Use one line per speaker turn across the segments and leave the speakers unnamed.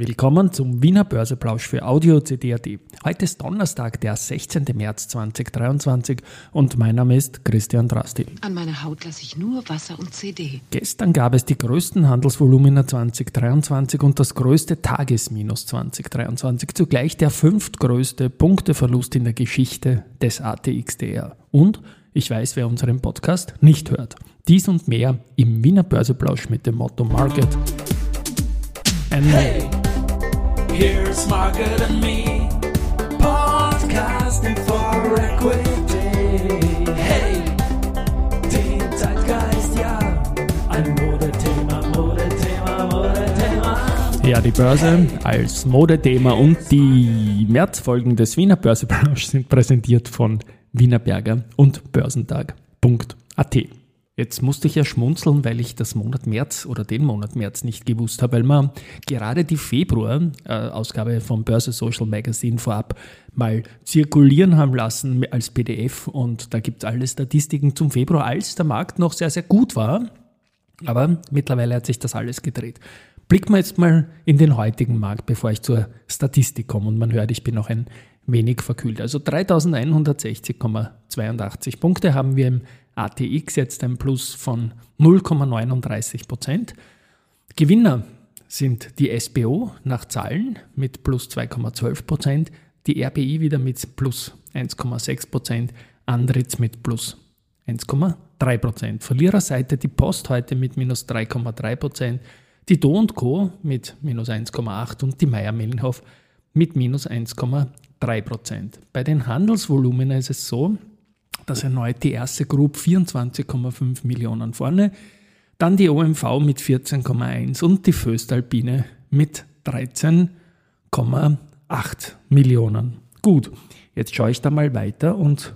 Willkommen zum Wiener Börseplausch für Audio CD.at. Heute ist Donnerstag, der 16. März 2023 und mein Name ist Christian Drasti.
An meiner Haut lasse ich nur Wasser und CD.
Gestern gab es die größten Handelsvolumina 2023 und das größte Tagesminus 2023, zugleich der fünftgrößte Punkteverlust in der Geschichte des ATXDR. Und ich weiß, wer unseren Podcast nicht hört. Dies und mehr im Wiener Börseplausch mit dem Motto Market. And hey. Here's Margaret and me, podcasting for equity. Hey, den Zeitgeist, ja, ein Modethema, Modethema, Modethema. Ja, die Börse als Modethema und die Märzfolgen des Wiener Börseplausch sind präsentiert von Wienerberger und Börsentag.at. Jetzt musste ich ja schmunzeln, weil ich das Monat März oder den Monat März nicht gewusst habe, weil man gerade die Februar-Ausgabe vom Börse Social Magazine vorab mal zirkulieren haben lassen als PDF und da gibt es alle Statistiken zum Februar, als der Markt noch sehr, sehr gut war. Aber mittlerweile hat sich das alles gedreht. Blicken wir jetzt mal in den heutigen Markt, bevor ich zur Statistik komme und man hört, ich bin noch ein wenig verkühlt. Also 3160,82 Punkte haben wir im ATX jetzt ein Plus von 0,39 Prozent. Gewinner sind die SBO nach Zahlen mit plus 2,12 Prozent, die RBI wieder mit plus 1,6 Prozent, Andritz mit plus 1,3 Prozent. Verliererseite die Post heute mit minus 3,3 Prozent, die Do Co. mit minus 1,8 und die Meier Mellenhof mit minus 1,3 Prozent. Bei den Handelsvolumina ist es so, dass erneut die erste Group 24,5 Millionen vorne, dann die OMV mit 14,1 und die Föstalpine mit 13,8 Millionen. Gut, jetzt schaue ich da mal weiter und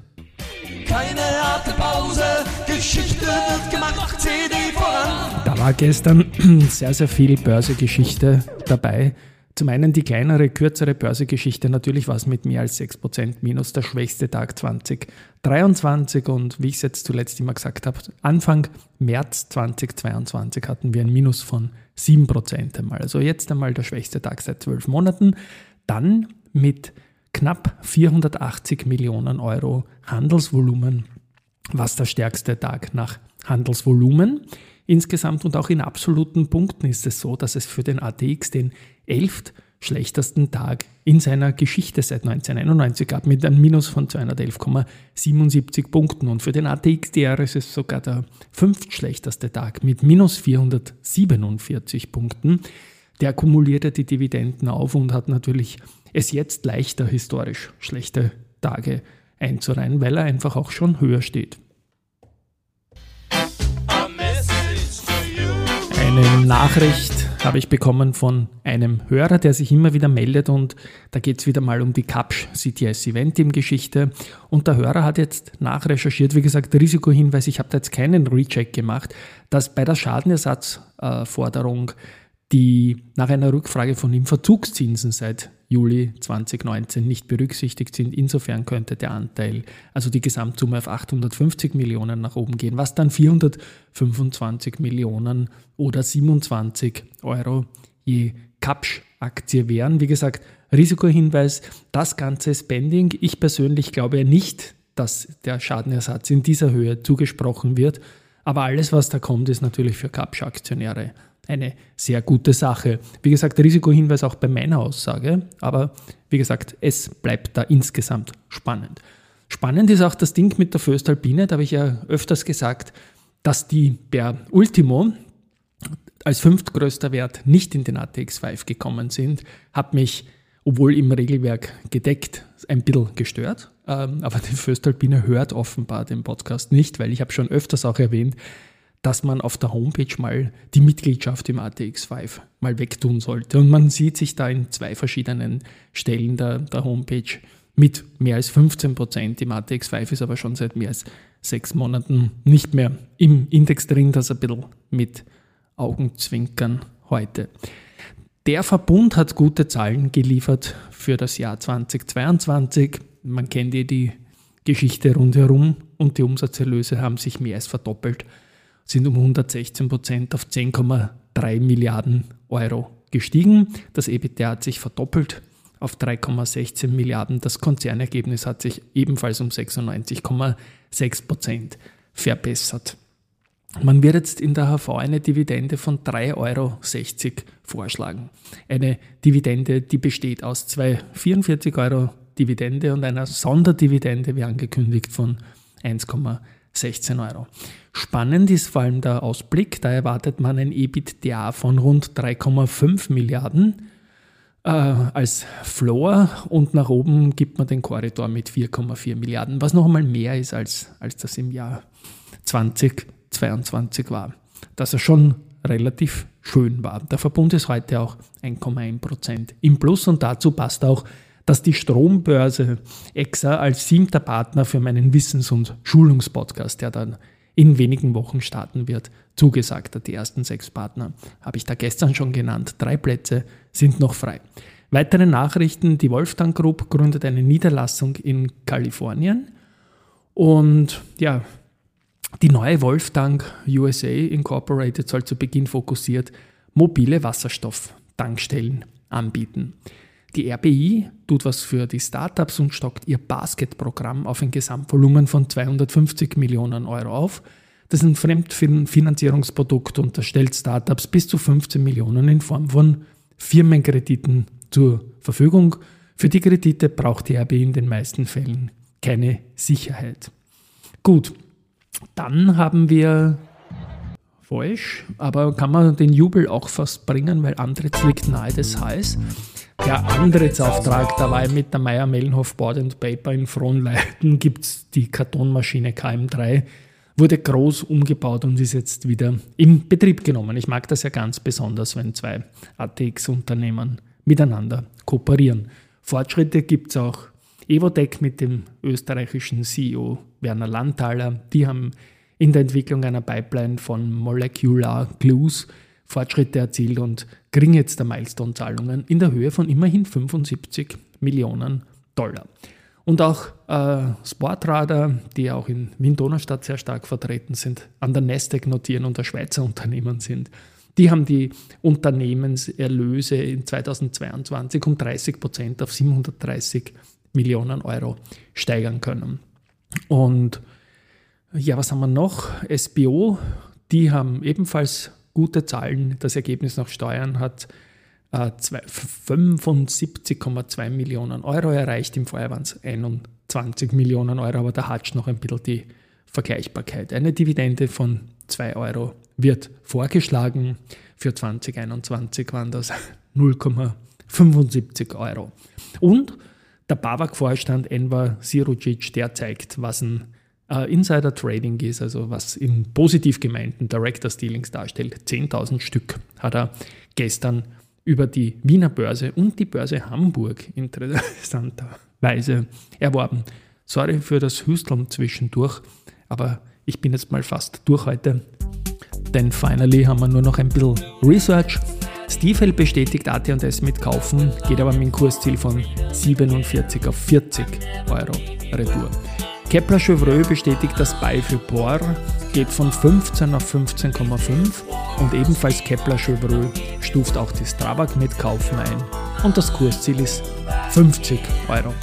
keine harte Pause, Geschichte wird gemacht, CD voran. Da war gestern sehr, sehr viel Börsegeschichte dabei. Zum einen die kleinere, kürzere Börsegeschichte. Natürlich war es mit mehr als 6% minus der schwächste Tag 2023. Und wie ich es jetzt zuletzt immer gesagt habe, Anfang März 2022 hatten wir ein Minus von 7% einmal. Also jetzt einmal der schwächste Tag seit zwölf Monaten. Dann mit knapp 480 Millionen Euro Handelsvolumen, was der stärkste Tag nach Handelsvolumen. Insgesamt und auch in absoluten Punkten ist es so, dass es für den ATX den elft schlechtesten Tag in seiner Geschichte seit 1991 gab, mit einem Minus von 211,77 Punkten. Und für den ATXDR ist es sogar der fünftschlechteste Tag mit minus 447 Punkten. Der kumulierte die Dividenden auf und hat natürlich es jetzt leichter, historisch schlechte Tage einzureihen, weil er einfach auch schon höher steht. Eine Nachricht habe ich bekommen von einem Hörer, der sich immer wieder meldet und da geht es wieder mal um die Capsch CTS Event Team Geschichte. Und der Hörer hat jetzt nachrecherchiert, wie gesagt, Risikohinweis, ich habe da jetzt keinen Recheck gemacht, dass bei der Schadenersatzforderung äh, die nach einer Rückfrage von ihm Verzugszinsen seit Juli 2019 nicht berücksichtigt sind. Insofern könnte der Anteil, also die Gesamtsumme auf 850 Millionen nach oben gehen, was dann 425 Millionen oder 27 Euro je Kapsch-Aktie wären. Wie gesagt, Risikohinweis, das ganze Spending. Ich persönlich glaube nicht, dass der Schadenersatz in dieser Höhe zugesprochen wird. Aber alles, was da kommt, ist natürlich für Kapsch-Aktionäre eine sehr gute Sache. Wie gesagt, Risikohinweis auch bei meiner Aussage, aber wie gesagt, es bleibt da insgesamt spannend. Spannend ist auch das Ding mit der Föstalpine, da habe ich ja öfters gesagt, dass die per Ultimo als fünftgrößter Wert nicht in den ATX 5 gekommen sind, hat mich, obwohl im Regelwerk gedeckt, ein bisschen gestört. Ähm, aber die Föstalpine hört offenbar den Podcast nicht, weil ich habe schon öfters auch erwähnt, dass man auf der Homepage mal die Mitgliedschaft im ATX5 mal wegtun sollte. Und man sieht sich da in zwei verschiedenen Stellen der, der Homepage mit mehr als 15 Prozent. Im ATX5 ist aber schon seit mehr als sechs Monaten nicht mehr im Index drin, das ein bisschen mit Augenzwinkern heute. Der Verbund hat gute Zahlen geliefert für das Jahr 2022. Man kennt eh die Geschichte rundherum und die Umsatzerlöse haben sich mehr als verdoppelt sind um 116 Prozent auf 10,3 Milliarden Euro gestiegen. Das EBITDA hat sich verdoppelt auf 3,16 Milliarden. Das Konzernergebnis hat sich ebenfalls um 96,6 Prozent verbessert. Man wird jetzt in der HV eine Dividende von 3,60 Euro vorschlagen. Eine Dividende, die besteht aus zwei 44 Euro Dividende und einer Sonderdividende, wie angekündigt, von 1,16 Euro. Spannend ist vor allem der Ausblick, da erwartet man ein EBITDA von rund 3,5 Milliarden äh, als Floor und nach oben gibt man den Korridor mit 4,4 Milliarden, was noch einmal mehr ist als, als das im Jahr 2022 war. Dass er schon relativ schön war. Der Verbund ist heute auch 1,1 Prozent im Plus und dazu passt auch, dass die Strombörse EXA als siebter Partner für meinen Wissens- und Schulungspodcast, der dann in wenigen Wochen starten wird, zugesagt hat. Die ersten sechs Partner habe ich da gestern schon genannt. Drei Plätze sind noch frei. Weitere Nachrichten, die Wolfgang Group gründet eine Niederlassung in Kalifornien und ja, die neue Wolftank USA Incorporated soll zu Beginn fokussiert mobile Wasserstofftankstellen anbieten. Die RBI tut was für die Startups und stockt ihr Basketprogramm auf ein Gesamtvolumen von 250 Millionen Euro auf. Das ist ein Fremdfinanzierungsprodukt und das stellt Startups bis zu 15 Millionen in Form von Firmenkrediten zur Verfügung. Für die Kredite braucht die RBI in den meisten Fällen keine Sicherheit. Gut, dann haben wir falsch, aber kann man den Jubel auch fast bringen, weil Andritz liegt nahe des Highs. Der Antrittsauftrag dabei mit der Meyer Mellenhof Board and Paper in Frohnleiten gibt es die Kartonmaschine KM3, wurde groß umgebaut und ist jetzt wieder in Betrieb genommen. Ich mag das ja ganz besonders, wenn zwei ATX-Unternehmen miteinander kooperieren. Fortschritte gibt es auch Evotec mit dem österreichischen CEO Werner Landthaler. Die haben in der Entwicklung einer Pipeline von Molecular Glues Fortschritte erzielt und kriegen jetzt der Milestone-Zahlungen in der Höhe von immerhin 75 Millionen Dollar. Und auch äh, Sportradar, die auch in Wien-Donaustadt sehr stark vertreten sind, an der Nasdaq notieren und der Schweizer Unternehmen sind, die haben die Unternehmenserlöse in 2022 um 30 Prozent auf 730 Millionen Euro steigern können. Und ja, was haben wir noch? SBO, die haben ebenfalls gute Zahlen. Das Ergebnis nach Steuern hat äh, 75,2 Millionen Euro erreicht. Im Vorjahr waren es 21 Millionen Euro, aber da hat noch ein bisschen die Vergleichbarkeit. Eine Dividende von 2 Euro wird vorgeschlagen. Für 2021 waren das 0,75 Euro. Und der BAWAG-Vorstand Enver Sirucic, der zeigt, was ein äh, Insider Trading ist, also was in positiv gemeinten Director Dealings darstellt. 10.000 Stück hat er gestern über die Wiener Börse und die Börse Hamburg interessanterweise erworben. Sorry für das Hüsteln zwischendurch, aber ich bin jetzt mal fast durch heute. Denn finally haben wir nur noch ein bisschen Research. Stiefel bestätigt AT&S mit Kaufen, geht aber mit dem Kursziel von 47 auf 40 Euro Retour. Kepler Chevreux bestätigt das Buy für Bor, geht von 15 auf 15,5 und ebenfalls Kepler Chevreux stuft auch die Strabag mit Kaufen ein und das Kursziel ist 50 Euro.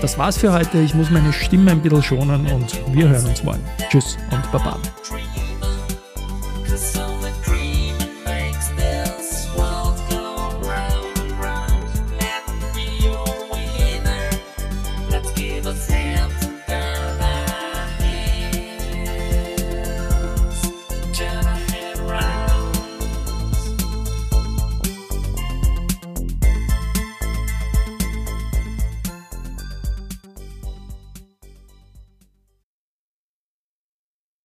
Das war's für heute. Ich muss meine Stimme ein bisschen schonen und wir hören uns morgen. Tschüss und Baba.